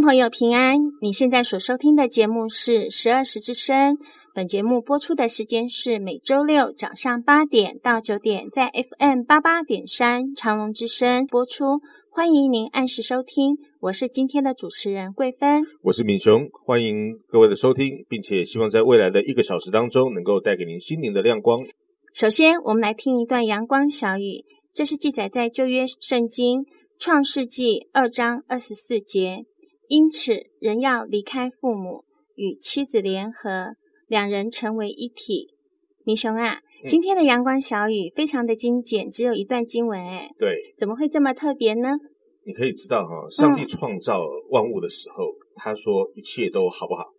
朋友平安，你现在所收听的节目是十二时之声。本节目播出的时间是每周六早上八点到九点，在 FM 八八点三长隆之声播出。欢迎您按时收听，我是今天的主持人桂芬，我是敏雄，欢迎各位的收听，并且希望在未来的一个小时当中，能够带给您心灵的亮光。首先，我们来听一段阳光小雨，这是记载在旧约圣经创世纪二章二十四节。因此，人要离开父母，与妻子联合，两人成为一体。明雄啊，嗯、今天的阳光小雨非常的精简，只有一段经文，哎，对，怎么会这么特别呢？你可以知道哈，上帝创造万物的时候，嗯、他说一切都好不好？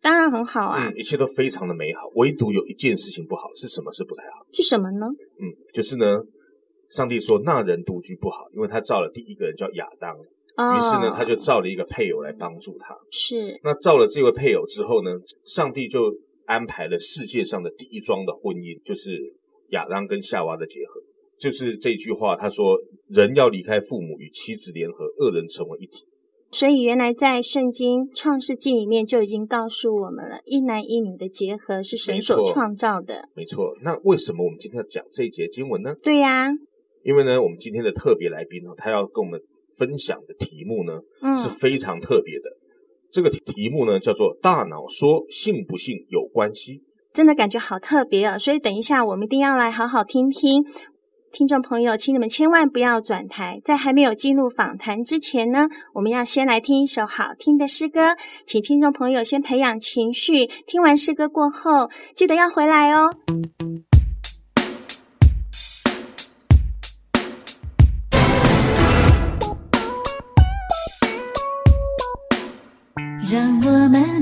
当然很好啊，嗯，一切都非常的美好，唯独有一件事情不好，是什么？是不太好？是什么呢？嗯，就是呢，上帝说那人独居不好，因为他造了第一个人叫亚当。于是呢，他就造了一个配偶来帮助他。是。那造了这位配偶之后呢，上帝就安排了世界上的第一桩的婚姻，就是亚当跟夏娃的结合。就是这句话，他说：“人要离开父母，与妻子联合，二人成为一体。”所以原来在圣经创世纪里面就已经告诉我们了，一男一女的结合是神所创造的。没错。那为什么我们今天要讲这一节经文呢？对呀、啊，因为呢，我们今天的特别来宾呢，他要跟我们分享的题目呢，嗯，是非常特别的。这个题目呢，叫做“大脑说信不信有关系”。真的感觉好特别啊、哦！所以等一下我们一定要来好好听听。听众朋友，请你们千万不要转台。在还没有进入访谈之前呢，我们要先来听一首好听的诗歌，请听众朋友先培养情绪。听完诗歌过后，记得要回来哦。让我们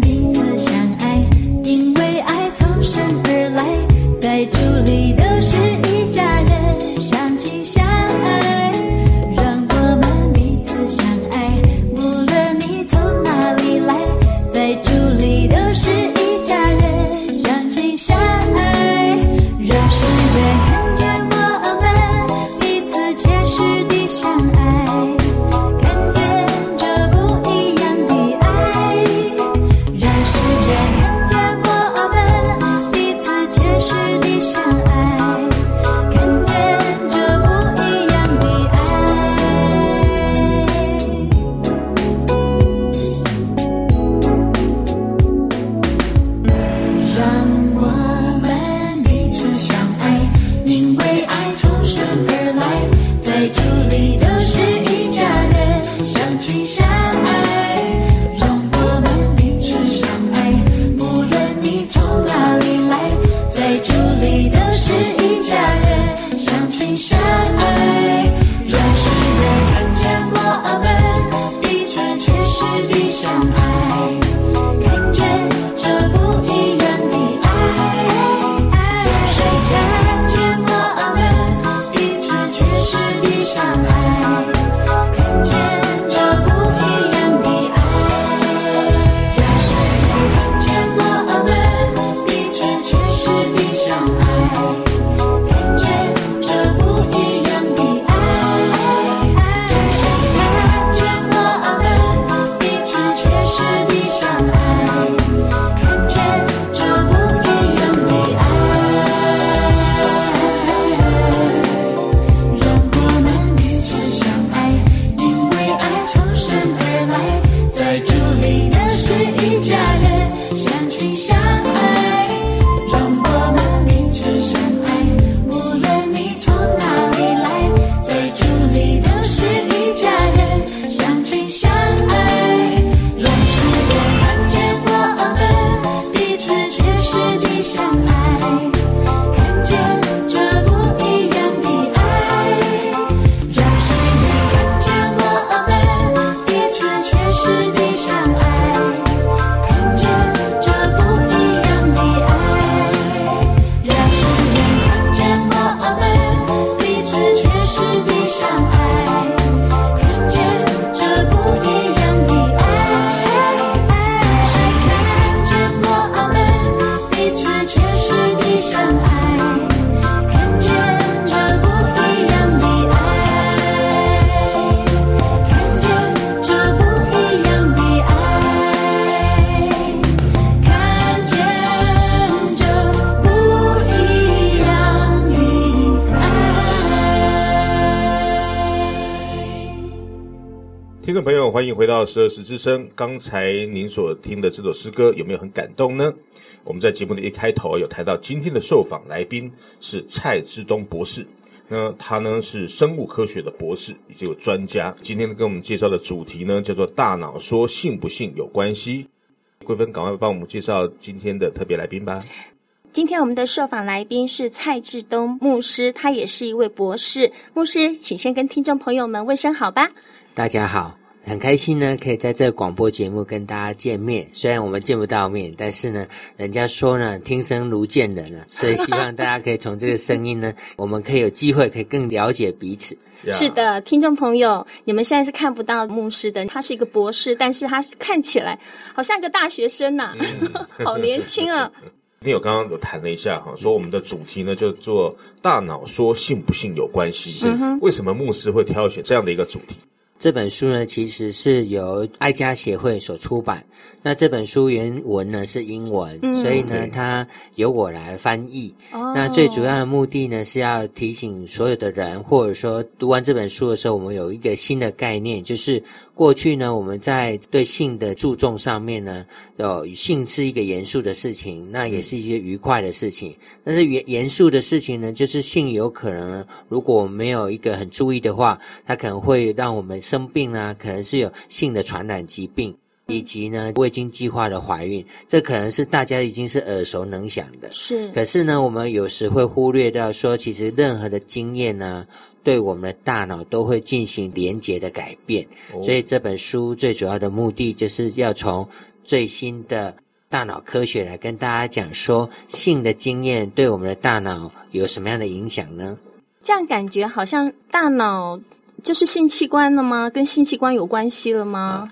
十二时之声。刚才您所听的这首诗歌有没有很感动呢？我们在节目的一开头有谈到，今天的受访来宾是蔡志东博士。那他呢是生物科学的博士，以及有专家。今天跟我们介绍的主题呢叫做“大脑说信不信有关系”。桂芬，赶快帮我们介绍今天的特别来宾吧。今天我们的受访来宾是蔡志东牧师，他也是一位博士。牧师，请先跟听众朋友们问声好吧。大家好。很开心呢，可以在这个广播节目跟大家见面。虽然我们见不到面，但是呢，人家说呢，听声如见人啊，所以希望大家可以从这个声音呢，我们可以有机会可以更了解彼此。是的，听众朋友，你们现在是看不到牧师的，他是一个博士，但是他是看起来好像个大学生呐、啊，嗯、好年轻啊。你有刚刚有谈了一下哈，说我们的主题呢就做大脑说信不信有关系。嗯哼，为什么牧师会挑选这样的一个主题？这本书呢，其实是由爱家协会所出版。那这本书原文呢是英文，嗯、所以呢，它由我来翻译。哦、那最主要的目的呢，是要提醒所有的人，或者说读完这本书的时候，我们有一个新的概念，就是过去呢，我们在对性的注重上面呢，有性是一个严肃的事情，那也是一些愉快的事情。但是严严肃的事情呢，就是性有可能，如果我们没有一个很注意的话，它可能会让我们生病啊，可能是有性的传染疾病。以及呢，未经计划的怀孕，这可能是大家已经是耳熟能详的。是，可是呢，我们有时会忽略掉说，其实任何的经验呢，对我们的大脑都会进行连接的改变。哦、所以这本书最主要的目的，就是要从最新的大脑科学来跟大家讲说，性的经验对我们的大脑有什么样的影响呢？这样感觉好像大脑就是性器官了吗？跟性器官有关系了吗？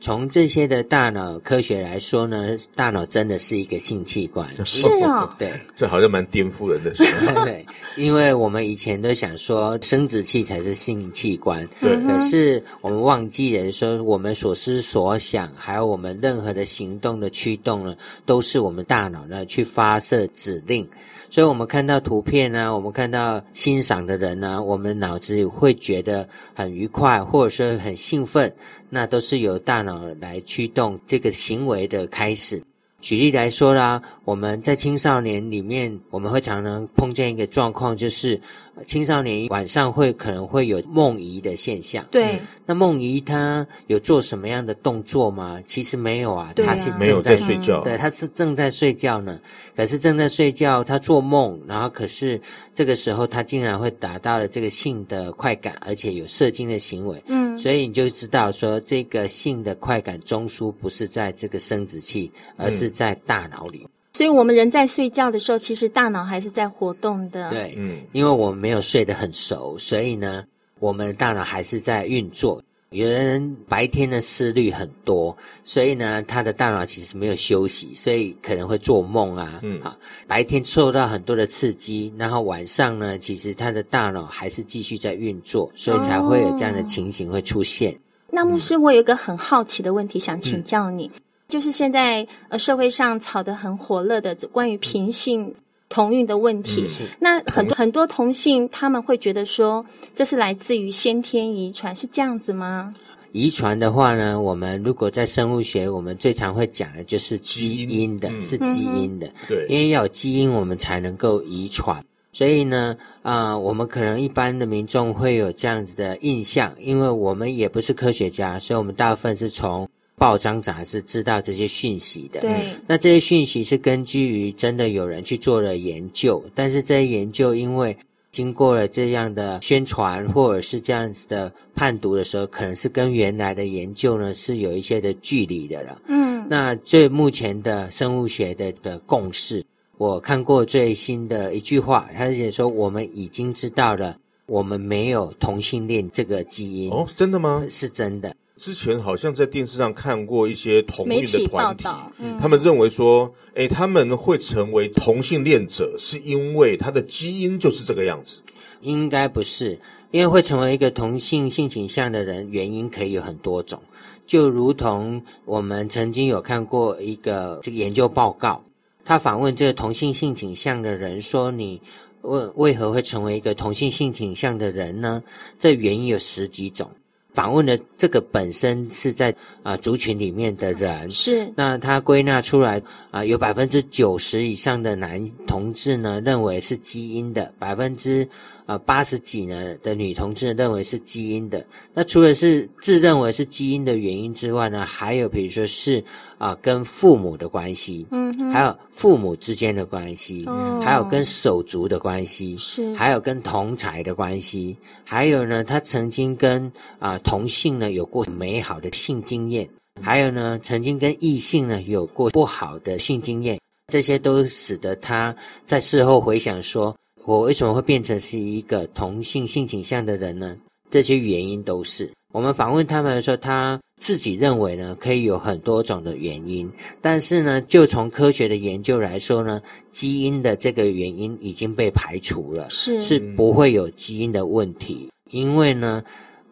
啊从这些的大脑科学来说呢，大脑真的是一个性器官。是啊、哦，对，这好像蛮颠覆人的是吧。对，因为我们以前都想说生殖器才是性器官，对，可是我们忘记了说，我们所思所想，还有我们任何的行动的驱动呢，都是我们大脑呢去发射指令。所以我们看到图片呢，我们看到欣赏的人呢，我们脑子里会觉得很愉快，或者说很兴奋，那都是由大脑呃来驱动这个行为的开始。举例来说啦，我们在青少年里面，我们会常常碰见一个状况，就是青少年晚上会可能会有梦遗的现象。对，那梦遗他有做什么样的动作吗？其实没有啊，啊，他是正没有在睡觉，对，他是正在睡觉呢。可是正在睡觉，他做梦，然后可是这个时候他竟然会达到了这个性的快感，而且有射精的行为。嗯，所以你就知道说，这个性的快感中枢不是在这个生殖器，而是在大脑里。所以我们人在睡觉的时候，其实大脑还是在活动的。对，嗯，因为我们没有睡得很熟，所以呢，我们的大脑还是在运作。有的人白天的思虑很多，所以呢，他的大脑其实没有休息，所以可能会做梦啊。嗯，啊，白天受到很多的刺激，然后晚上呢，其实他的大脑还是继续在运作，所以才会有这样的情形会出现。哦，那牧师，我有一个很好奇的问题想请教你，嗯，就是现在呃社会上炒得很火热的关于平性同运的问题，嗯、那很多很多同性他们会觉得说，这是来自于先天遗传，是这样子吗？遗传的话呢，我们如果在生物学，我们最常会讲的就是基因的，基因是基因的，对、嗯，因为要有基因，我们才能够遗传。所以呢，啊、呃，我们可能一般的民众会有这样子的印象，因为我们也不是科学家，所以我们大部分是从。报章杂志知道这些讯息的，对。那这些讯息是根据于真的有人去做了研究，但是这些研究因为经过了这样的宣传或者是这样子的判读的时候，可能是跟原来的研究呢是有一些的距离的了。嗯。那最目前的生物学的的共识，我看过最新的一句话，他是写说我们已经知道了，我们没有同性恋这个基因。哦，真的吗？是真的。之前好像在电视上看过一些同运的团体，嗯、他们认为说，诶，他们会成为同性恋者，是因为他的基因就是这个样子。应该不是，因为会成为一个同性性倾向的人，原因可以有很多种。就如同我们曾经有看过一个这个研究报告，他访问这个同性性倾向的人，说你为为何会成为一个同性性倾向的人呢？这原因有十几种。访问的这个本身是在啊、呃、族群里面的人，是那他归纳出来啊、呃，有百分之九十以上的男同志呢认为是基因的，百分之。啊，八十几呢的女同志认为是基因的。那除了是自认为是基因的原因之外呢，还有比如说是啊跟父母的关系，嗯哼，还有父母之间的关系，嗯，还有跟手足的关系，是，还有跟同才的关系，还有呢，他曾经跟啊同性呢有过美好的性经验，还有呢，曾经跟异性呢有过不好的性经验，这些都使得他在事后回想说。我为什么会变成是一个同性性倾向的人呢？这些原因都是我们访问他们的时候，他自己认为呢，可以有很多种的原因。但是呢，就从科学的研究来说呢，基因的这个原因已经被排除了，是是不会有基因的问题。因为呢，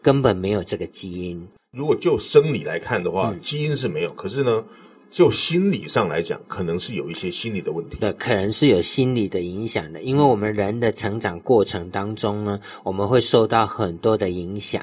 根本没有这个基因。如果就生理来看的话，嗯、基因是没有，可是呢，就心理上来讲，可能是有一些心理的问题。对，可能是有心理的影响的，因为我们人的成长过程当中呢，我们会受到很多的影响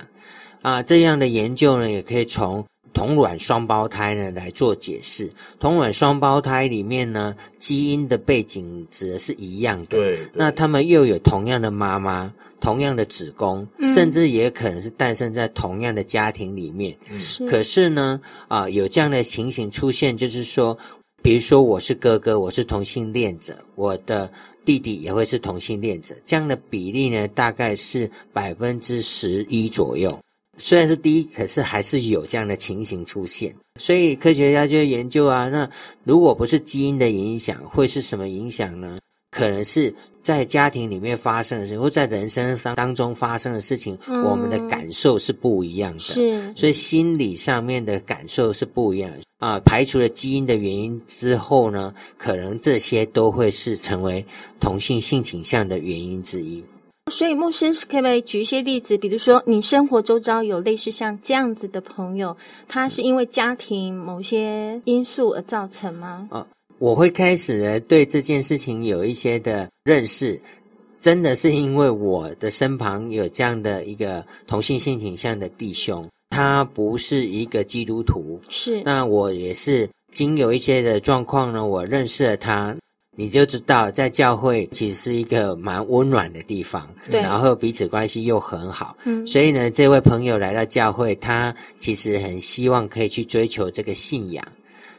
啊。这样的研究呢，也可以从。同卵双胞胎呢来做解释，同卵双胞胎里面呢，基因的背景指的是一样的。对，对，那他们又有同样的妈妈，同样的子宫，嗯、甚至也可能是诞生在同样的家庭里面。嗯，可是呢，啊、呃，有这样的情形出现，就是说，比如说我是哥哥，我是同性恋者，我的弟弟也会是同性恋者，这样的比例呢，大概是百分之十一左右。虽然是低，可是还是有这样的情形出现，所以科学家就研究啊，那如果不是基因的影响，会是什么影响呢？可能是在家庭里面发生的事情，或在人生当中发生的事情，嗯、我们的感受是不一样的。是，所以心理上面的感受是不一样的啊。排除了基因的原因之后呢，可能这些都会是成为同性性倾向的原因之一。所以，牧师可不可以举一些例子？比如说，你生活周遭有类似像这样子的朋友，他是因为家庭某些因素而造成吗？哦，我会开始呢对这件事情有一些的认识，真的是因为我的身旁有这样的一个同性性倾向的弟兄，他不是一个基督徒，是，那我也是经有一些的状况呢，我认识了他。你就知道，在教会其实是一个蛮温暖的地方，对，然后彼此关系又很好，嗯，所以呢，这位朋友来到教会，他其实很希望可以去追求这个信仰，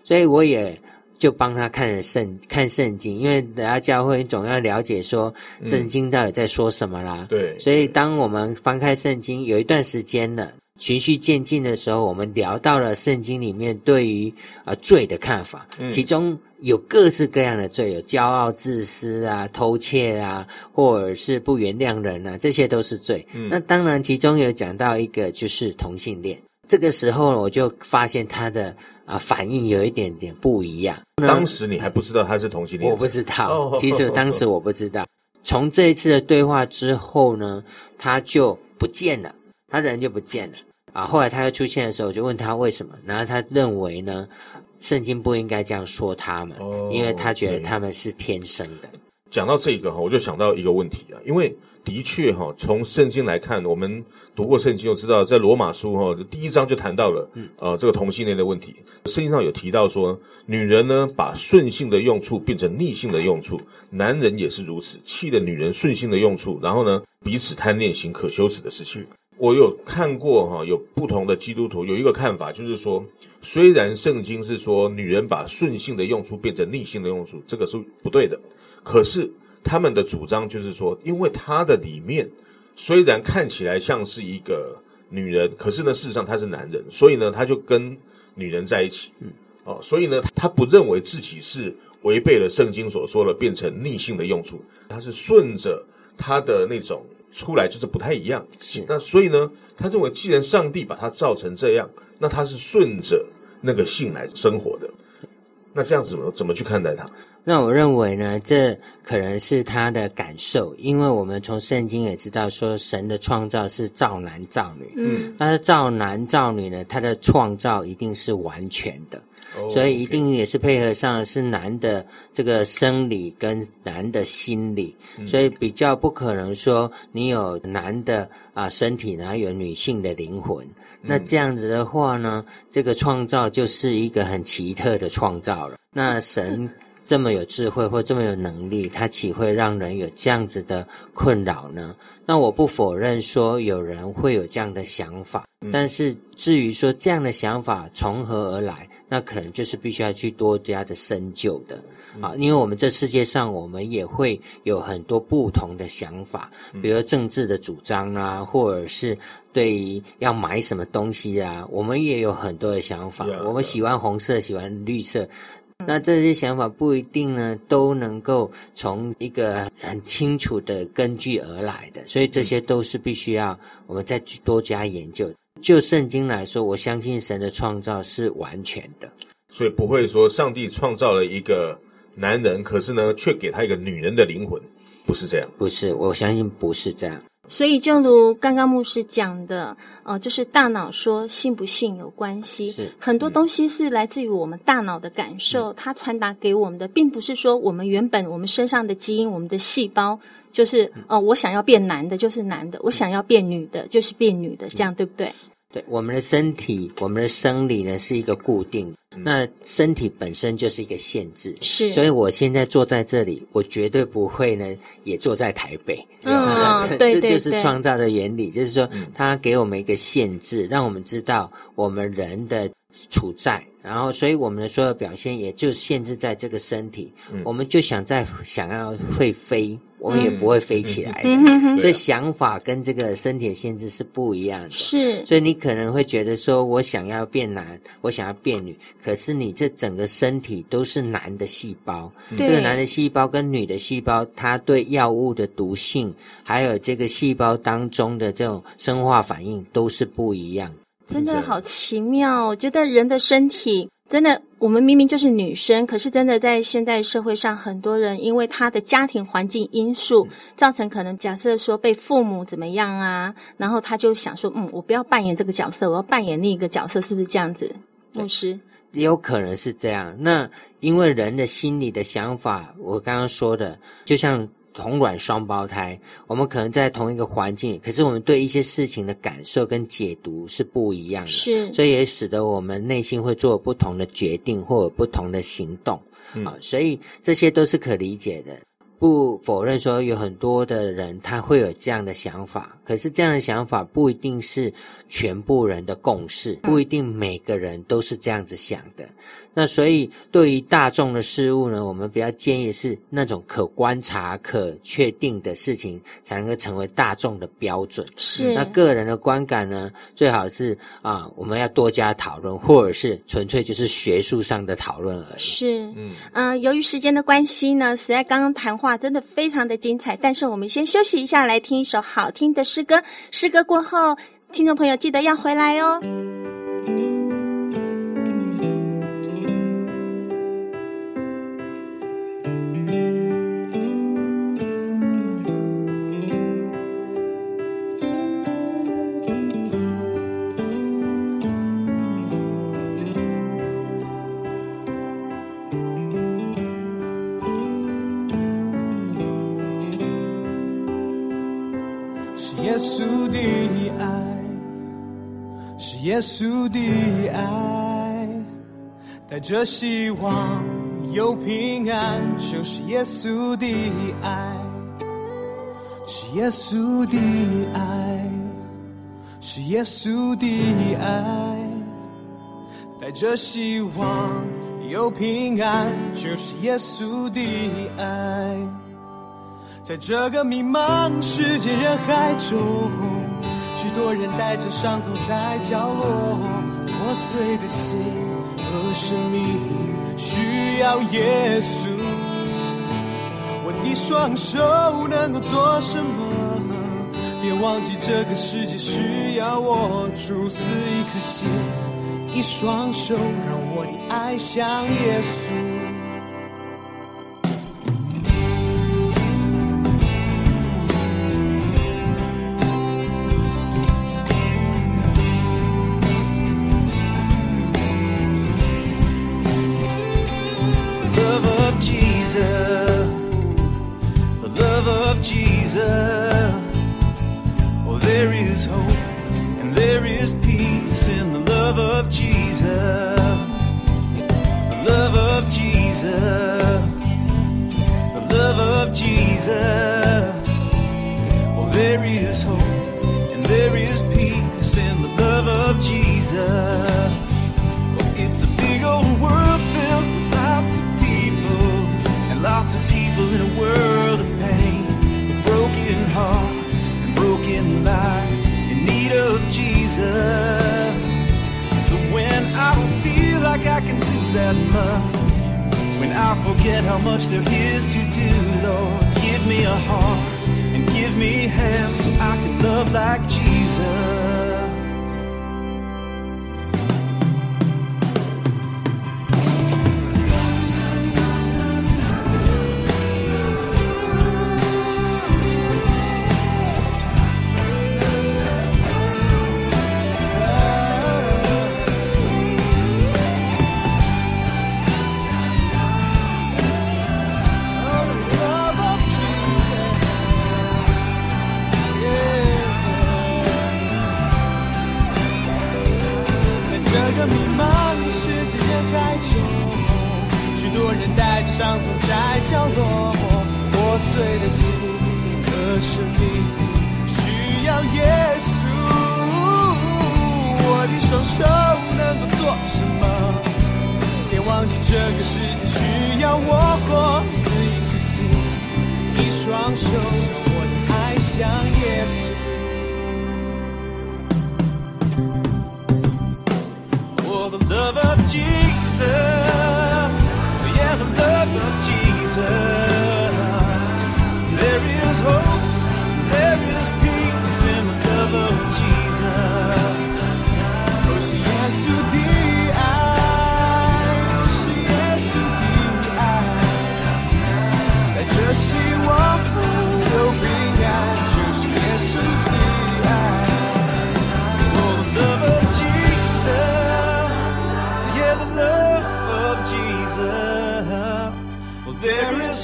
所以我也就帮他看了圣看圣经，因为来到教会总要了解说圣经到底在说什么啦，嗯，对，所以当我们翻开圣经有一段时间了，循序渐进的时候，我们聊到了圣经里面对于呃罪的看法，嗯，其中。有各式各样的罪，有骄傲、自私啊、偷窃啊，或者是不原谅人啊，这些都是罪。嗯，那当然，其中有讲到一个就是同性恋。这个时候，我就发现他的啊反应有一点点不一样。当时你还不知道他是同性恋？我不知道，其实当时我不知道。从这一次的对话之后呢，他就不见了，他人就不见了啊。后来他又出现的时候，我就问他为什么，然后他认为呢，圣经不应该这样说他们，哦、因为他觉得他们是天生的。讲到这个哈，我就想到一个问题啊，因为的确哈，从圣经来看，我们读过圣经就知道，在罗马书哈第一章就谈到了，嗯，呃，这个同性恋的问题。圣经上有提到说，女人呢把顺性的用处变成逆性的用处，男人也是如此，弃了女人顺性的用处，然后呢彼此贪恋行可羞耻的事情。我有看过哈，有不同的基督徒有一个看法，就是说，虽然圣经是说女人把顺性的用处变成逆性的用处，这个是不对的，可是他们的主张就是说，因为他的里面虽然看起来像是一个女人，可是呢，事实上他是男人，所以呢，他就跟女人在一起，嗯，哦，所以呢，他不认为自己是违背了圣经所说的变成逆性的用处，他是顺着他的那种。出来就是不太一样，是。那所以呢，他认为既然上帝把他造成这样，那他是顺着那个性来生活的，那这样子怎么怎么去看待他？那我认为呢，这可能是他的感受，因为我们从圣经也知道说，神的创造是造男造女，嗯，但是造男造女呢，他的创造一定是完全的。所以一定也是配合上是男的这个生理跟男的心理，所以比较不可能说你有男的啊身体，然后有女性的灵魂。那这样子的话呢，这个创造就是一个很奇特的创造了。那神这么有智慧或这么有能力，他岂会让人有这样子的困扰呢？那我不否认说有人会有这样的想法，但是至于说这样的想法从何而来？那可能就是必须要去多加的深究的啊，因为我们这世界上，我们也会有很多不同的想法，比如政治的主张啊，或者是对于要买什么东西啊，我们也有很多的想法。我们喜欢红色，喜欢绿色，那这些想法不一定呢都能够从一个很清楚的根据而来的，所以这些都是必须要我们再去多加研究。就圣经来说，我相信神的创造是完全的，所以不会说上帝创造了一个男人，可是呢，却给他一个女人的灵魂，不是这样。不是，我相信不是这样。所以，就如刚刚牧师讲的，呃，就是大脑说信不信有关系，是很多东西是来自于我们大脑的感受，嗯、它传达给我们的，并不是说我们原本我们身上的基因，我们的细胞就是，呃，我想要变男的，就是男的；我想要变女的，就是变女的，这样对不对？对，我们的身体，我们的生理呢是一个固定，嗯、那身体本身就是一个限制，是。所以我现在坐在这里，我绝对不会呢也坐在台北。嗯，啊、对，对，对，这就是创造的原理，就是说，嗯、它给我们一个限制，让我们知道我们人的处在，然后，所以我们的所有表现也就限制在这个身体。嗯、我们就想在想要会飞。我们也不会飞起来的，嗯、所以想法跟这个身体的限制是不一样的。是，所以你可能会觉得说，我想要变男，我想要变女，可是你这整个身体都是男的细胞，对这个男的细胞跟女的细胞，它对药物的毒性，还有这个细胞当中的这种生化反应都是不一样。真的好奇妙，我觉得人的身体。真的，我们明明就是女生，可是真的在现代社会上，很多人因为他的家庭环境因素，造成可能假设说被父母怎么样啊，然后他就想说，嗯，我不要扮演这个角色，我要扮演另一个角色，是不是这样子？牧师，也有可能是这样。那因为人的心理的想法，我刚刚说的，就像。同卵双胞胎，我们可能在同一个环境，可是我们对一些事情的感受跟解读是不一样的，是，所以也使得我们内心会做不同的决定或者不同的行动，嗯、啊，所以这些都是可理解的。不否认说有很多的人他会有这样的想法，可是这样的想法不一定是全部人的共识，不一定每个人都是这样子想的。那所以对于大众的事物呢，我们比较建议是那种可观察、可确定的事情才能够成为大众的标准。是，那个人的观感呢，最好是啊，我们要多加讨论，或者是纯粹就是学术上的讨论而已。是，嗯由于时间的关系呢，实在刚刚谈话真的非常的精彩，但是我们先休息一下，来听一首好听的诗歌。诗歌过后，听众朋友记得要回来哦。耶稣的爱，带着希望有平安，就是耶稣的爱，是耶稣的爱，是耶稣的爱，带着希望有平安，就是耶稣的爱。在这个迷茫世界人海中，多人带着伤痛在角落，破碎的心和生命需要耶稣。我的双手能够做什么？别忘记这个世界需要我，主赐一颗心，一双手，让我的爱像耶稣。Jesus, the love of Jesus. Oh, there is hope and there is peace in the love of Jesus, the love of Jesus, the love of Jesus. Oh, there is hope and there is peace in the love of Jesus. in a world of pain, broken hearts and broken lives in need of Jesus. So when I feel like I can do that much, when I forget how much there is to do, Lord, give me a heart and give me hands so I can love like Jesus. 我的爱像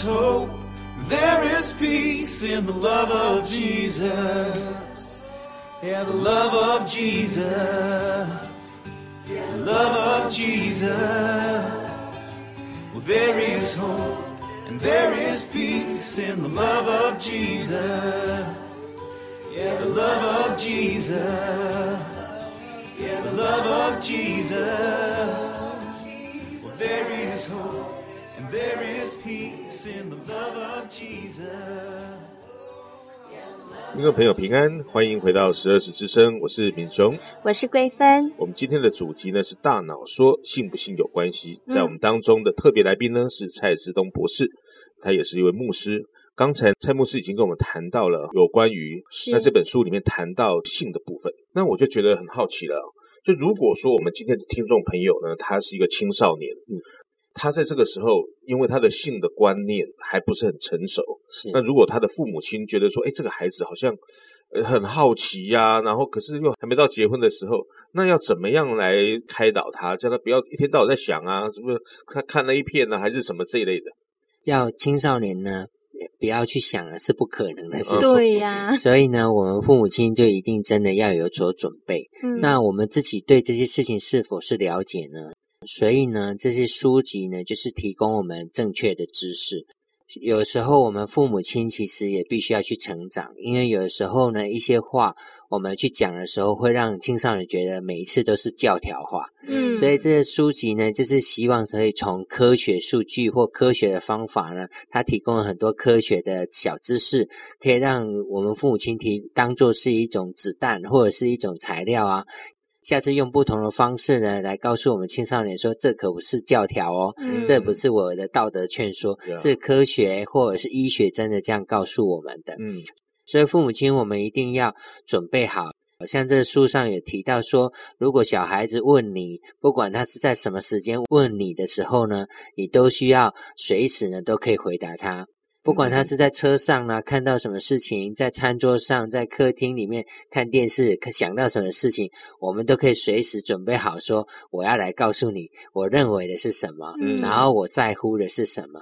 is hope, there is peace in the love of Jesus. Yeah, the love of Jesus. The love of Jesus. Well, there is hope and there is peace in the love of Jesus. Yeah, the love of Jesus. Yeah, the love of Jesus. Well, there is hope and there is peace in the love of Jesus. 听众朋友平安，欢迎回到十二时之声，我是敏雄。我是桂芬。我们今天的主题呢是大脑说信不信有关系。在我们当中的特别来宾呢是蔡志东博士，他也是一位牧师。刚才蔡牧师已经跟我们谈到了有关于那这本书里面谈到性的部分，那我就觉得很好奇了。就如果说我们今天的听众朋友呢，他是一个青少年，嗯，他在这个时候，因为他的性的观念还不是很成熟，是那如果他的父母亲觉得说，哎，这个孩子好像呃很好奇呀、啊，然后可是又还没到结婚的时候，那要怎么样来开导他，叫他不要一天到晚在想啊，是不是看看那一片呢、啊，还是什么这一类的？要青少年呢，不要去想了，是不可能的事情。对呀、啊，所以呢，我们父母亲就一定真的要有所准备。嗯，那我们自己对这些事情是否是了解呢？所以呢，这些书籍呢，就是提供我们正确的知识。有时候我们父母亲其实也必须要去成长，因为有时候呢，一些话我们去讲的时候，会让青少年觉得每一次都是教条化。嗯，所以这些书籍呢，就是希望可以从科学数据或科学的方法呢，它提供了很多科学的小知识，可以让我们父母亲提当做是一种子弹或者是一种材料啊。下次用不同的方式呢，来告诉我们青少年说，这可不是教条哦，嗯、这不是我的道德劝说，嗯、是科学或者是医学真的这样告诉我们的。嗯，所以父母亲，我们一定要准备好。像这书上有提到说，如果小孩子问你，不管他是在什么时间问你的时候呢，你都需要随时呢都可以回答他。不管他是在车上啊，看到什么事情，在餐桌上，在客厅里面看电视，想到什么事情，我们都可以随时准备好说，我要来告诉你，我认为的是什么，嗯，然后我在乎的是什么。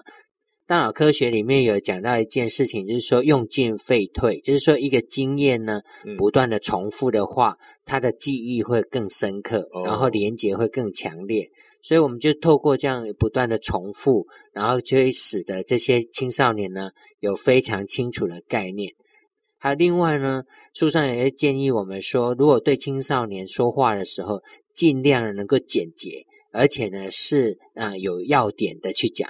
大脑科学里面有讲到一件事情，就是说用进废退，就是说一个经验呢，不断的重复的话，它的记忆会更深刻，然后连结会更强烈。所以我们就透过这样不断的重复，然后就会使得这些青少年呢有非常清楚的概念。还有另外呢，书上也会建议我们说，如果对青少年说话的时候，尽量能够简洁，而且呢是啊、呃、有要点的去讲，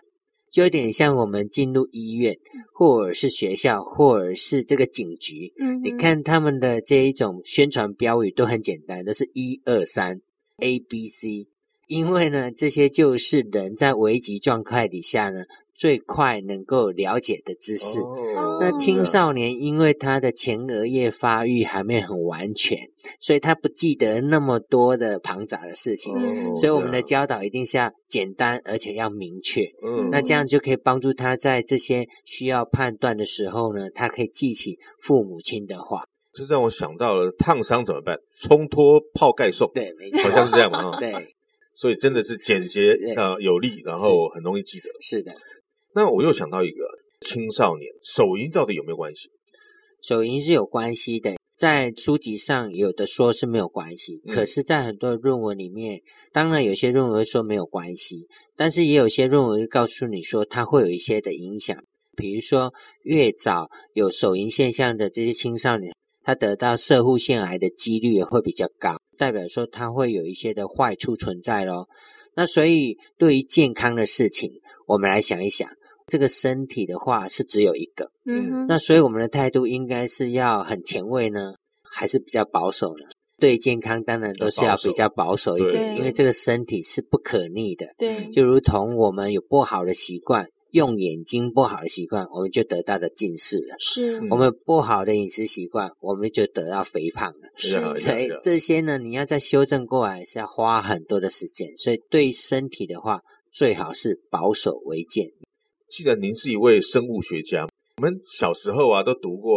就有点像我们进入医院，或者是学校，或者是这个警局。嗯，你看他们的这一种宣传标语都很简单，都是一二三 A B C。因为呢，这些就是人在危急状态底下呢，最快能够了解的知识。哦，那青少年因为他的前额叶发育还没很完全，所以他不记得那么多的庞杂的事情。哦，所以我们的教导一定是要简单，而且要明确。嗯，那这样就可以帮助他在这些需要判断的时候呢，他可以记起父母亲的话。这让我想到了烫伤怎么办？冲脱泡盖送。对，没错，好像是这样嘛。对。所以真的是简洁呃有力，然后很容易记得。是的。那我又想到一个青少年手淫到底有没有关系？手淫是有关系的。在书籍上有的说是没有关系，嗯、可是，在很多论文里面，当然有些论文说没有关系，但是也有些论文告诉你说它会有一些的影响。比如说，越早有手淫现象的这些青少年，他得到射护腺癌的几率也会比较高，代表说它会有一些的坏处存在咯。那所以，对于健康的事情，我们来想一想，这个身体的话是只有一个，嗯，那所以我们的态度应该是要很前卫呢，还是比较保守呢？对健康当然都是要比较保守一点，因为这个身体是不可逆的，对，就如同我们有不好的习惯。用眼睛不好的习惯，我们就得到了近视了。是我们不好的饮食习惯，我们就得到肥胖了。是，所以这些呢，你要再修正过来是要花很多的时间。所以对身体的话，最好是保守为健。既然您是一位生物学家，我们小时候啊都读过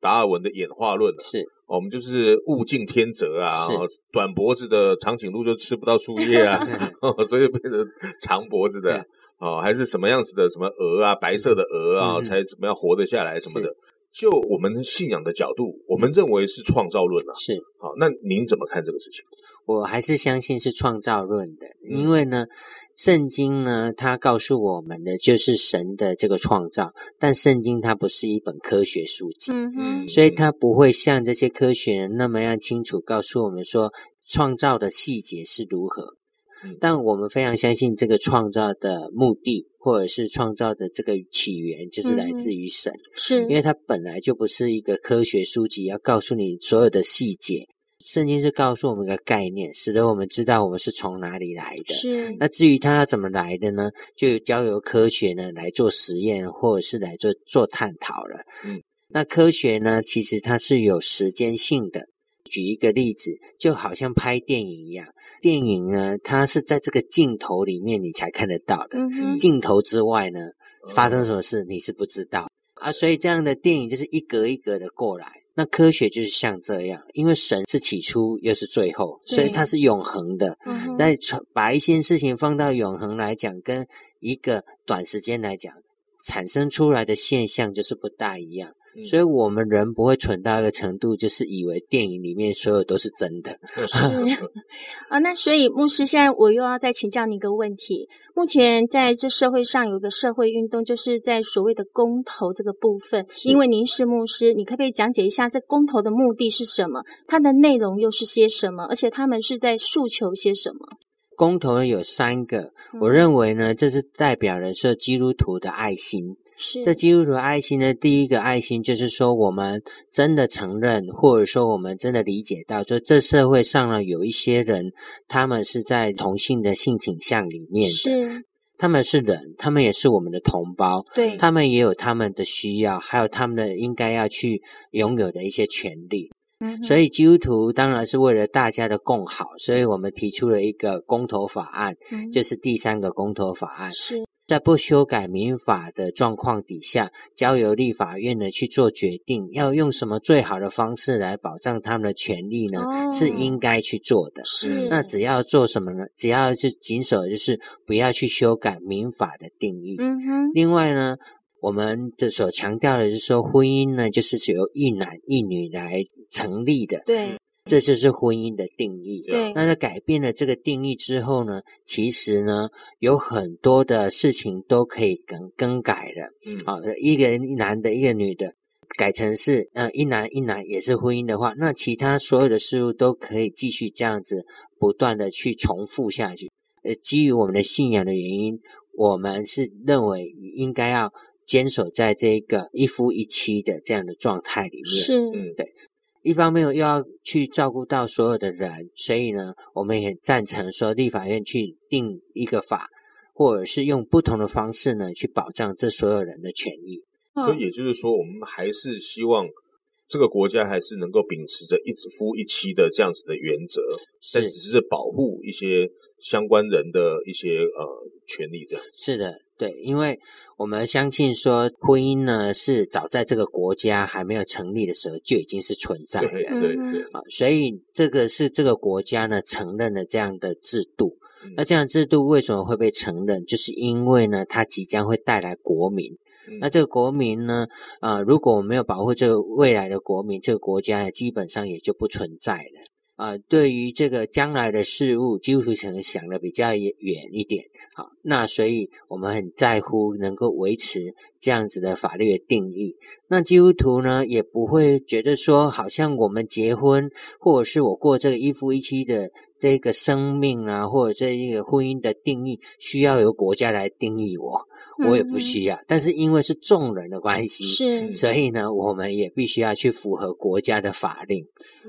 达尔文的演化论，是我们就是物竞天择啊，短脖子的长颈鹿就吃不到树叶啊，所以变成长脖子的。哦，还是什么样子的？什么鹅啊，白色的鹅啊，嗯、才怎么样活得下来什么的？就我们信仰的角度，我们认为是创造论啊。是，好，那您怎么看这个事情？我还是相信是创造论的，因为呢，圣经呢，它告诉我们的就是神的这个创造，但圣经它不是一本科学书籍，嗯哼，所以它不会像这些科学人那么样清楚告诉我们说创造的细节是如何。但我们非常相信这个创造的目的，或者是创造的这个起源，就是来自于神。嗯、是，因为它本来就不是一个科学书籍，要告诉你所有的细节。圣经是告诉我们一个概念，使得我们知道我们是从哪里来的。是。那至于它要怎么来的呢？就交由科学呢来做实验，或者是来做做探讨了。嗯。那科学呢，其实它是有时间性的。举一个例子，就好像拍电影一样。电影呢，它是在这个镜头里面你才看得到的，嗯，镜头之外呢，发生什么事你是不知道啊。所以这样的电影就是一格一格的过来。那科学就是像这样，因为神是起初又是最后，所以它是永恒的。那把一些事情放到永恒来讲，跟一个短时间来讲，产生出来的现象就是不大一样。所以我们人不会蠢到一个程度，就是以为电影里面所有都是真的。是 啊，那所以牧师，现在我又要再请教你一个问题：目前在这社会上有一个社会运动，就是在所谓的公投这个部分。因为您是牧师，你可不可以讲解一下这公投的目的是什么？它的内容又是些什么？而且他们是在诉求些什么？公投呢有三个，我认为呢，这是代表的是基督徒的爱心。是。这基督徒爱心呢，第一个爱心就是说，我们真的承认，或者说我们真的理解到，就这社会上呢，有一些人，他们是在同性的性倾向里面的，是。他们是人，他们也是我们的同胞，对，他们也有他们的需要，还有他们的应该要去拥有的一些权利。嗯，所以基督徒当然是为了大家的共好，所以我们提出了一个公投法案，嗯，就是第三个公投法案。是。在不修改民法的状况底下，交由立法院呢去做决定，要用什么最好的方式来保障他们的权利呢？哦、是应该去做的。是。那只要做什么呢？只要就谨守，就是不要去修改民法的定义。嗯哼。另外呢，我们的所强调的就是说，婚姻呢，就是只由一男一女来成立的。对。这就是婚姻的定义。对，那在改变了这个定义之后呢，其实呢，有很多的事情都可以更更改的。嗯，好，一个一男的，一个女的，改成是呃一男一男也是婚姻的话，那其他所有的事物都可以继续这样子不断的去重复下去。呃，基于我们的信仰的原因，我们是认为应该要坚守在这个一夫一妻的这样的状态里面。是，嗯，对。一方面又要去照顾到所有的人，所以呢，我们也赞成说立法院去定一个法，或者是用不同的方式呢去保障这所有人的权益。所以也就是说，我们还是希望这个国家还是能够秉持着一夫一妻的这样子的原则，但只是保护一些相关人的一些呃权利的。是的。对，因为我们相信说，婚姻呢是早在这个国家还没有成立的时候就已经是存在的，对对对啊，所以这个是这个国家呢承认了这样的制度。嗯、那这样的制度为什么会被承认？就是因为呢，它即将会带来国民，嗯、那这个国民呢，啊、呃，如果我们没有保护这个未来的国民，这个国家呢，基本上也就不存在了。啊、对于这个将来的事物，基督徒可能想的比较远一点。好，那所以我们很在乎能够维持这样子的法律的定义。那基督徒呢，也不会觉得说，好像我们结婚，或者是我过这个一夫一妻的这个生命啊，或者这一个婚姻的定义，需要由国家来定义我。我也不需要，嗯、但是因为是众人的关系，是，所以呢，我们也必须要去符合国家的法令。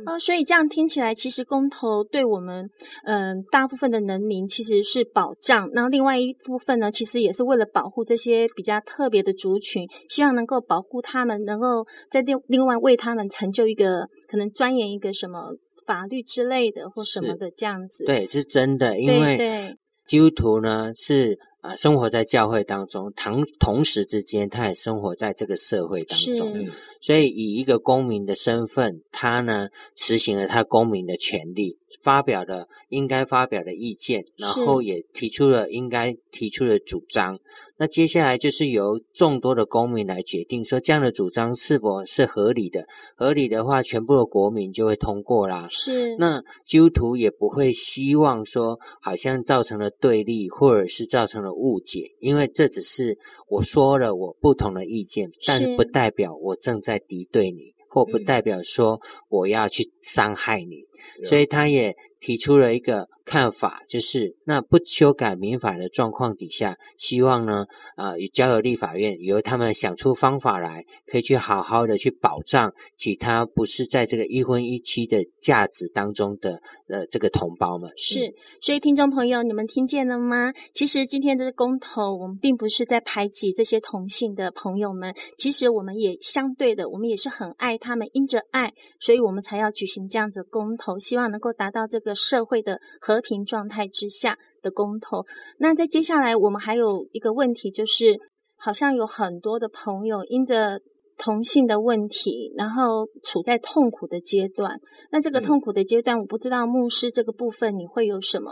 哦，所以这样听起来，其实公投对我们，嗯、呃，大部分的人民其实是保障，然后另外一部分呢，其实也是为了保护这些比较特别的族群，希望能够保护他们，能够在另另外为他们成就一个可能钻研一个什么法律之类的或什么的这样子。对，是真的，因为基督徒呢是。啊，生活在教会当中，同同时之间，他也生活在这个社会当中，所以以一个公民的身份，他呢实行了他公民的权利，发表了应该发表的意见，然后也提出了应该提出的主张。那接下来就是由众多的公民来决定，说这样的主张是否是合理的。合理的话，全部的国民就会通过啦。是。那基督徒也不会希望说，好像造成了对立，或者是造成了误解，因为这只是我说了我不同的意见，但是不代表我正在敌对你，或不代表说我要去伤害你。嗯。所以他也提出了一个。看法就是，那不修改民法的状况底下，希望呢，呃，交由立法院由他们想出方法来，可以去好好的去保障其他不是在这个一婚一妻的价值当中的呃这个同胞们。是，所以听众朋友，你们听见了吗？其实今天这个公投，我们并不是在排挤这些同性的朋友们，其实我们也相对的，我们也是很爱他们，因着爱，所以我们才要举行这样子公投，希望能够达到这个社会的和。和平状态之下的公投，那在接下来我们还有一个问题，就是好像有很多的朋友因着同性的问题，然后处在痛苦的阶段。那这个痛苦的阶段，我不知道牧师这个部分你会有什么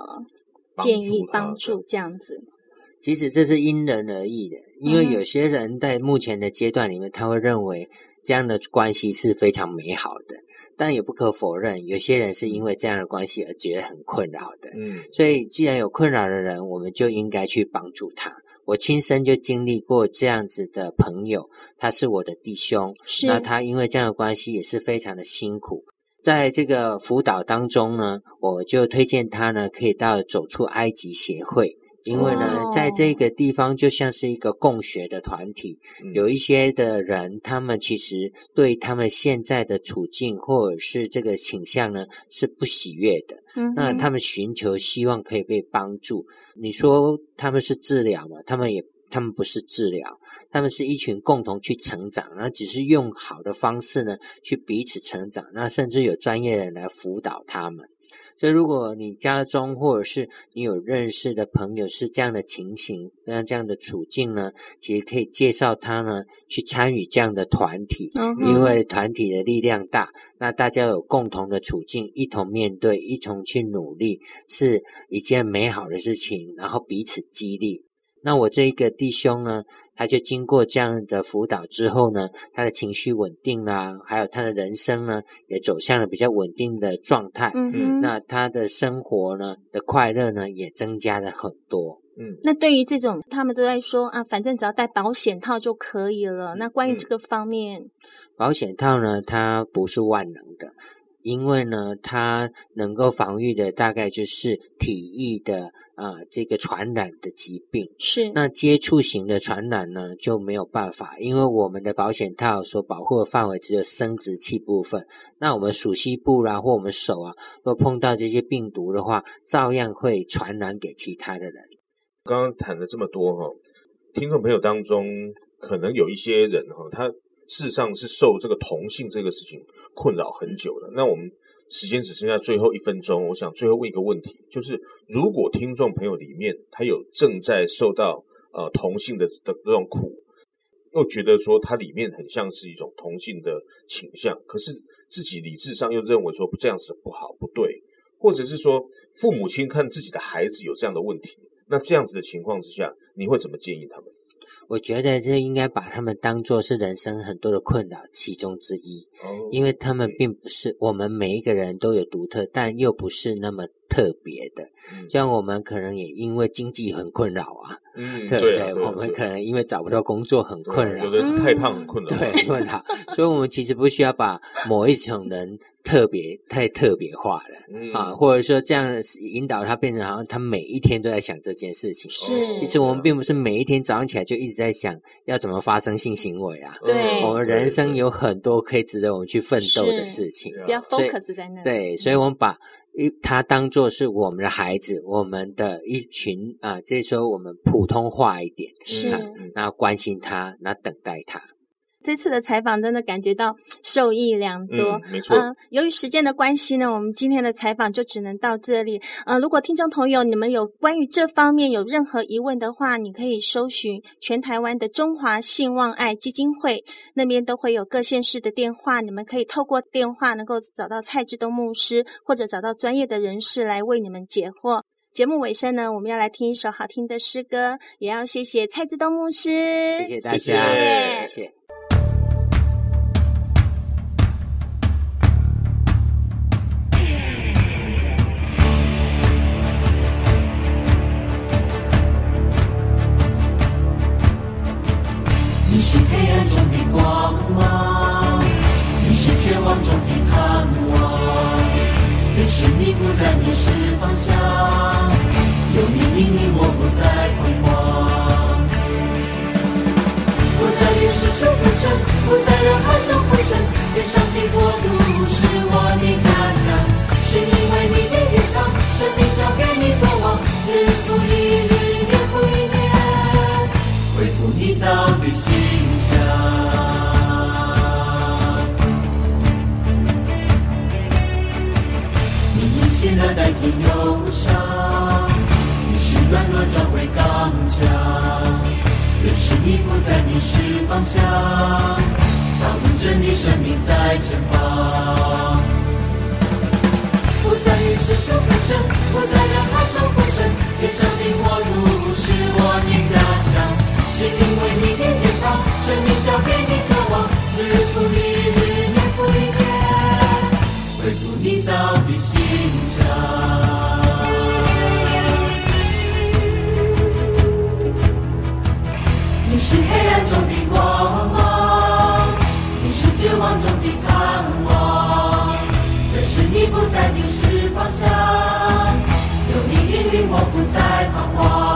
建议帮助这样子？其实这是因人而异的，因为有些人在目前的阶段里面，他会认为这样的关系是非常美好的。但也不可否认，有些人是因为这样的关系而觉得很困扰的。嗯，所以既然有困扰的人，我们就应该去帮助他。我亲身就经历过这样子的朋友，他是我的弟兄，那他因为这样的关系也是非常的辛苦。在这个辅导当中呢，我就推荐他呢，可以到走出埃及协会。因为呢，在这个地方就像是一个共学的团体，有一些的人，他们其实对他们现在的处境或者是这个倾向呢是不喜悦的。嗯，那他们寻求希望可以被帮助。你说他们是治疗嘛？他们也，他们不是治疗，他们是一群共同去成长，然后只是用好的方式呢去彼此成长。那甚至有专业人来辅导他们。所以，如果你家中或者是你有认识的朋友是这样的情形，那这样的处境呢，其实可以介绍他呢去参与这样的团体，因为团体的力量大，那大家有共同的处境，一同面对，一同去努力，是一件美好的事情，然后彼此激励。那我这一个弟兄呢，他就经过这样的辅导之后呢，他的情绪稳定啦，还有他的人生呢，也走向了比较稳定的状态。嗯哼，那他的生活呢的快乐呢，也增加了很多。嗯，那对于这种他们都在说啊，反正只要戴保险套就可以了。那关于这个方面，嗯，保险套呢，它不是万能的，因为呢，它能够防御的大概就是体液的。啊，这个传染的疾病是那接触型的传染呢，就没有办法，因为我们的保险套所保护的范围只有生殖器部分。那我们鼠蹊部啦，或我们手啊，若碰到这些病毒的话，照样会传染给其他的人。刚刚谈了这么多哈，听众朋友当中可能有一些人哈，他事实上是受这个同性这个事情困扰很久了。那我们。时间只剩下最后一分钟，我想最后问一个问题，就是如果听众朋友里面他有正在受到呃同性的的这种苦，又觉得说他里面很像是一种同性的倾向，可是自己理智上又认为说这样子不好不对，或者是说父母亲看自己的孩子有这样的问题，那这样子的情况之下，你会怎么建议他们？我觉得这应该把他们当做是人生很多的困扰其中之一，哦，因为他们并不是我们每一个人都有独特，但又不是那么特别的。嗯像我们可能也因为经济很困扰啊，嗯，对不对？我们可能因为找不到工作很困扰，有的人是太胖很困扰，对困扰，所以我们其实不需要把某一种人特别太特别化了。嗯啊，或者说这样引导他变成好像他每一天都在想这件事情。是其实我们并不是每一天早上起来就一直在想要怎么发生性行为啊。对我们人生有很多可以值得我们去奋斗的事情。不要 focus 在那里。对，所以我们把一他当做是我们的孩子，我们的一群啊，这时候我们普通话一点，是啊然后关心他，然后等待他。这次的采访真的感觉到受益良多。嗯没错嗯、由于时间的关系呢，我们今天的采访就只能到这里。呃，如果听众朋友你们有关于这方面有任何疑问的话，你可以搜寻全台湾的中华信望爱基金会，那边都会有各县市的电话，你们可以透过电话能够找到蔡志东牧师，或者找到专业的人士来为你们解惑。节目尾声呢，我们要来听一首好听的诗歌，也要谢谢蔡志东牧师，谢谢大家，谢谢谢谢。是你不再迷失方向，有你引领我不再彷徨。不再与世俗纷争，不再让海中浮沉，天上的国度是我的家乡。是因为你的远方，生命以喜乐代替忧伤，你是软弱转为刚强，更是你不再迷失方向，导引着你生命在前方。不再与世俗纷争，不再让海潮浮沉，天上的国度是我的家乡。是因为你的天堂，生命交给你作王，日复一日，年复一年，恢复你造的心。你是黑暗中的光芒，你是绝望中的盼望，但是你不再迷失方向，有你引领我不再彷徨。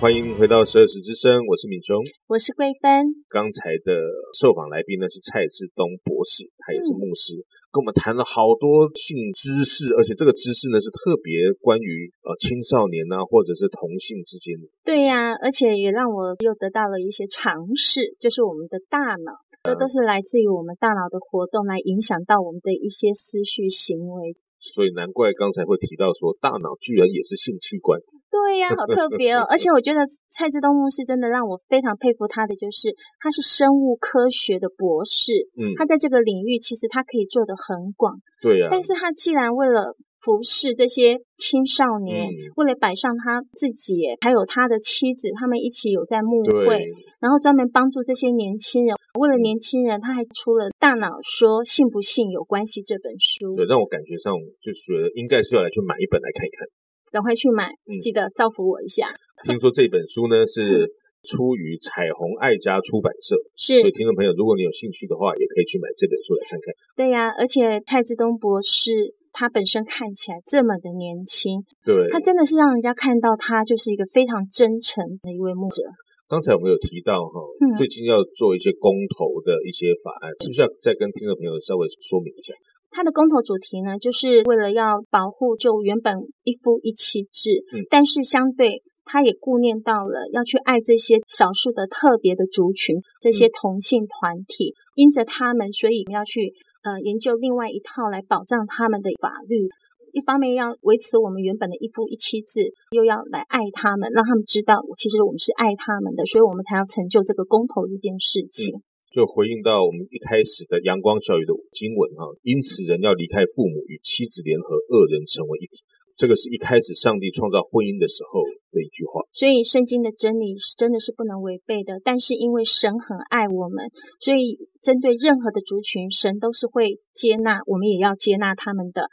欢迎回到十二时之声，我是敏中，我是桂芬。刚才的受访来宾呢是蔡志东博士，他也是牧师，嗯、跟我们谈了好多性知识，而且这个知识呢是特别关于呃青少年啊，或者是同性之间的。对呀、啊，而且也让我又得到了一些常识，就是我们的大脑，这都是来自于我们大脑的活动来影响到我们的一些思绪行为。所以难怪刚才会提到说，大脑居然也是性器官。对呀，好特别哦！而且我觉得蔡志东牧师真的让我非常佩服他的，就是他是生物科学的博士。嗯，他在这个领域其实他可以做得很广。对呀，但是他既然为了服侍这些青少年，嗯、为了摆上他自己，还有他的妻子，他们一起有在牧会，然后专门帮助这些年轻人。为了年轻人，他还出了《大脑说信不信有关系》这本书。对，让我感觉上就觉得应该是要来去买一本来看一看。赶快去买，记得造福我一下。嗯、听说这本书呢是出于彩虹爱家出版社，是。所以听众朋友，如果你有兴趣的话，也可以去买这本书来看看。对呀、啊，而且蔡志东博士他本身看起来这么的年轻，对，他真的是让人家看到他就是一个非常真诚的一位牧者。刚才我们有提到哈，最近要做一些公投的一些法案，嗯、是不是要再跟听众朋友稍微说明一下？他的公投主题呢，就是为了要保护就原本一夫一妻制，嗯，但是相对他也顾念到了要去爱这些少数的特别的族群，这些同性团体，嗯、因着他们，所以要去呃研究另外一套来保障他们的法律。一方面要维持我们原本的一夫一妻制，又要来爱他们，让他们知道其实我们是爱他们的，所以我们才要成就这个公投这件事情。嗯，就回应到我们一开始的阳光教育的经文哈，因此人要离开父母，与妻子联合，二人成为一体。这个是一开始上帝创造婚姻的时候的一句话。所以圣经的真理是真的是不能违背的。但是因为神很爱我们，所以针对任何的族群，神都是会接纳，我们也要接纳他们的。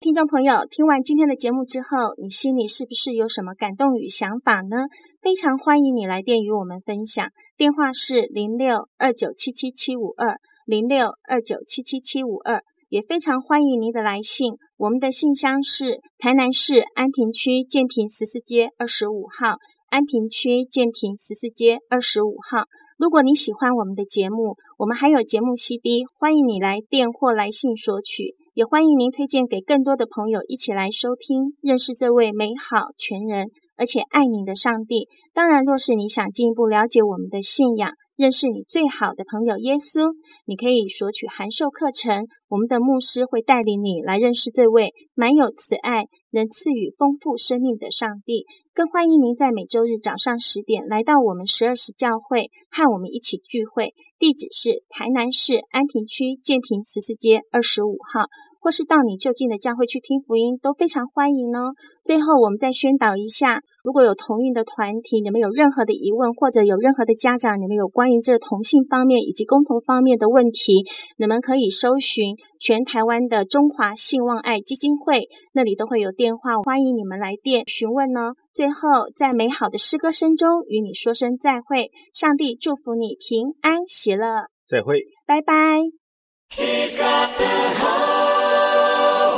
听众朋友，听完今天的节目之后，你心里是不是有什么感动与想法呢？非常欢迎你来电与我们分享，电话是零六二九七七七五二零六二九七七七五二，也非常欢迎您的来信，我们的信箱是台南市安平区建平十四街二十五号，安平区建平十四街二十五号。如果你喜欢我们的节目，我们还有节目 CD，欢迎你来电或来信索取。也欢迎您推荐给更多的朋友一起来收听，认识这位美好、全人而且爱你的上帝。当然，若是你想进一步了解我们的信仰，认识你最好的朋友耶稣，你可以索取函授课程。我们的牧师会带领你来认识这位满有慈爱、能赐予丰富生命的上帝。更欢迎您在每周日早上十点来到我们十二时教会，和我们一起聚会。地址是台南市安平区建平十四街二十五号。或是到你就近的教会去听福音，都非常欢迎哦。最后，我们再宣导一下，如果有同运的团体，你们有任何的疑问，或者有任何的家长，你们有关于这同性方面以及共同方面的问题，你们可以搜寻全台湾的中华信望爱基金会，那里都会有电话，欢迎你们来电询问哦。最后，在美好的诗歌声中与你说声再会，上帝祝福你平安喜乐，再会，拜拜。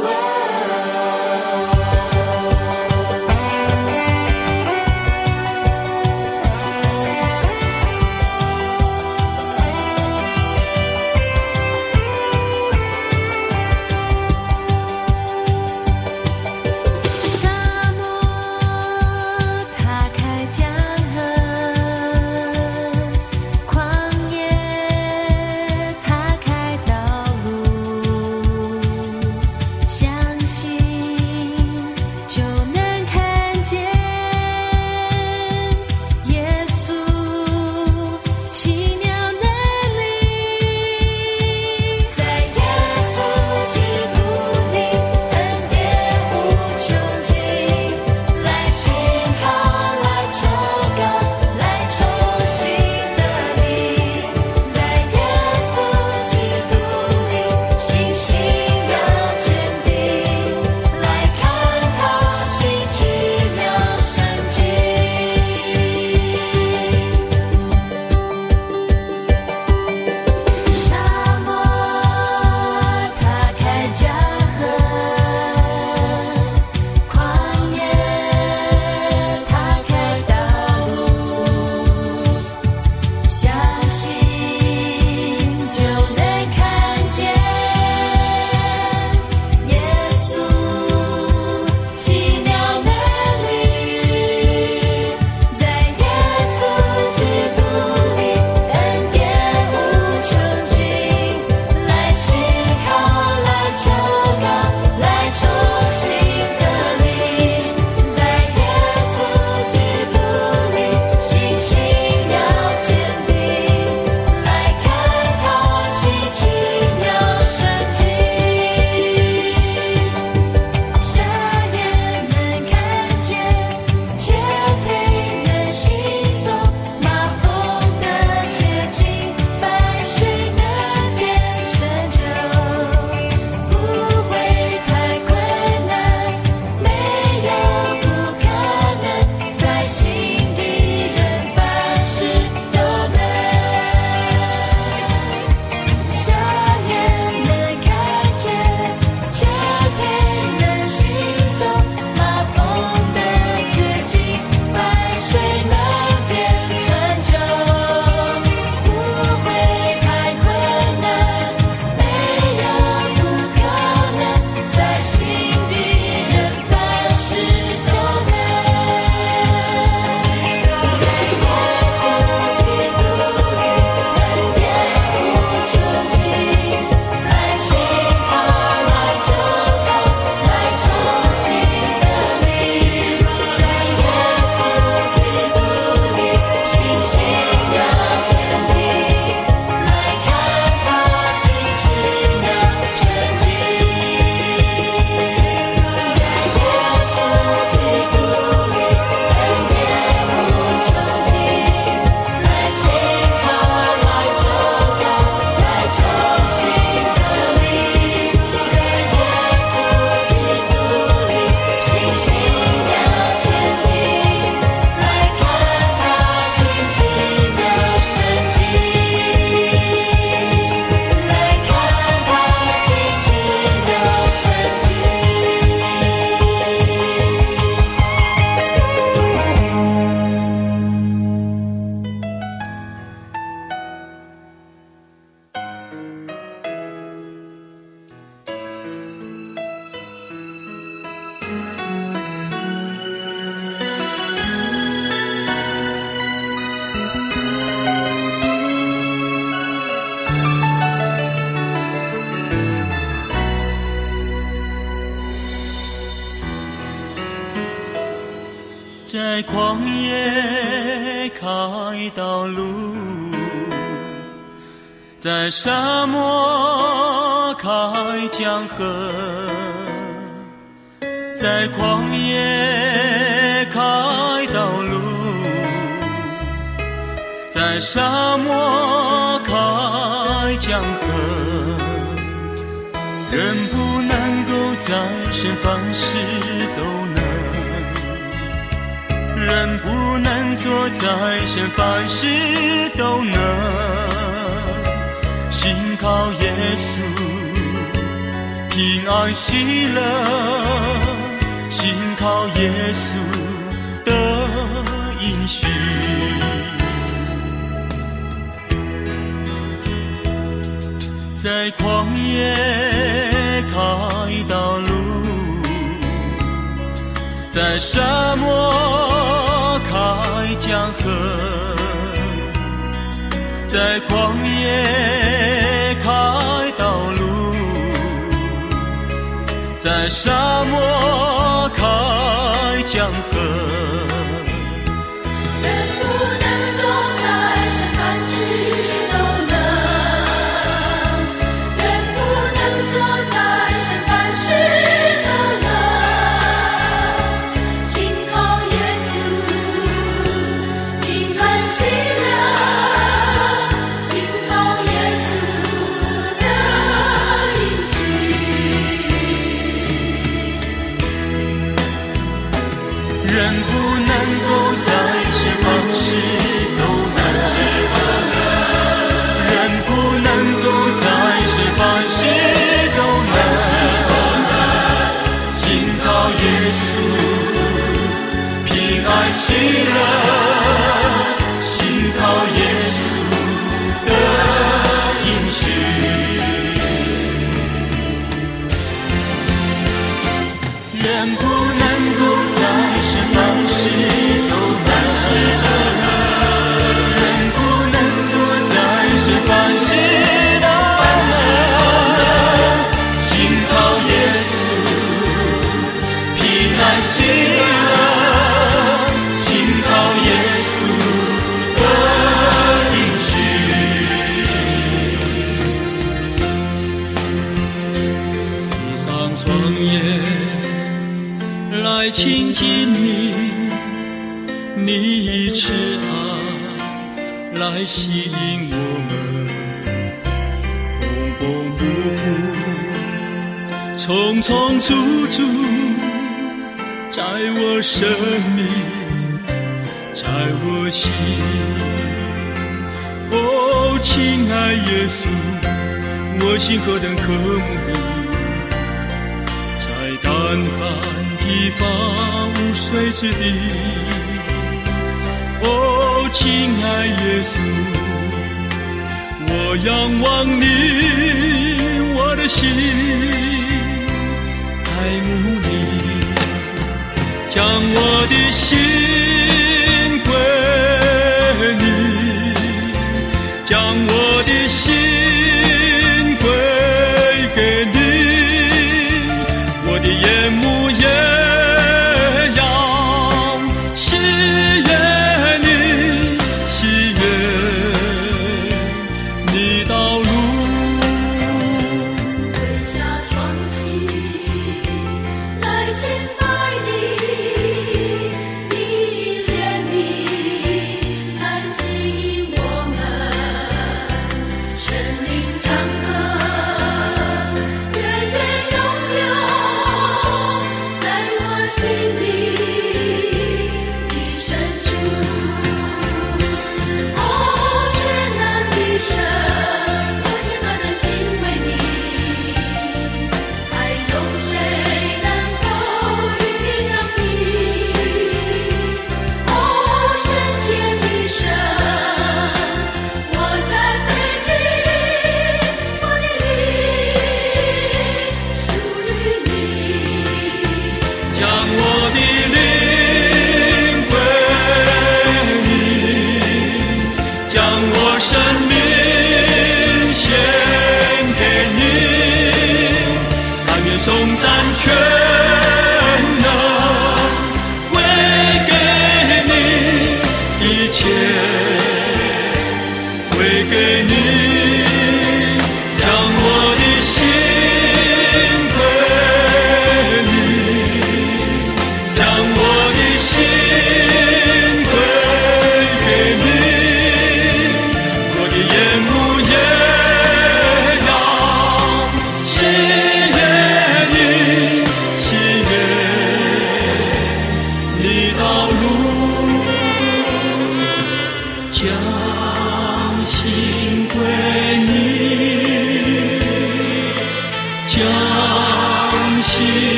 away. 事都能，人不能做；再生凡事都能，心靠耶稣平安喜乐，心靠耶稣的应许，在旷野开道路。在沙漠开江河在旷野开道路在沙漠开江河。是的，哦，亲爱耶稣，我仰望你，我的心。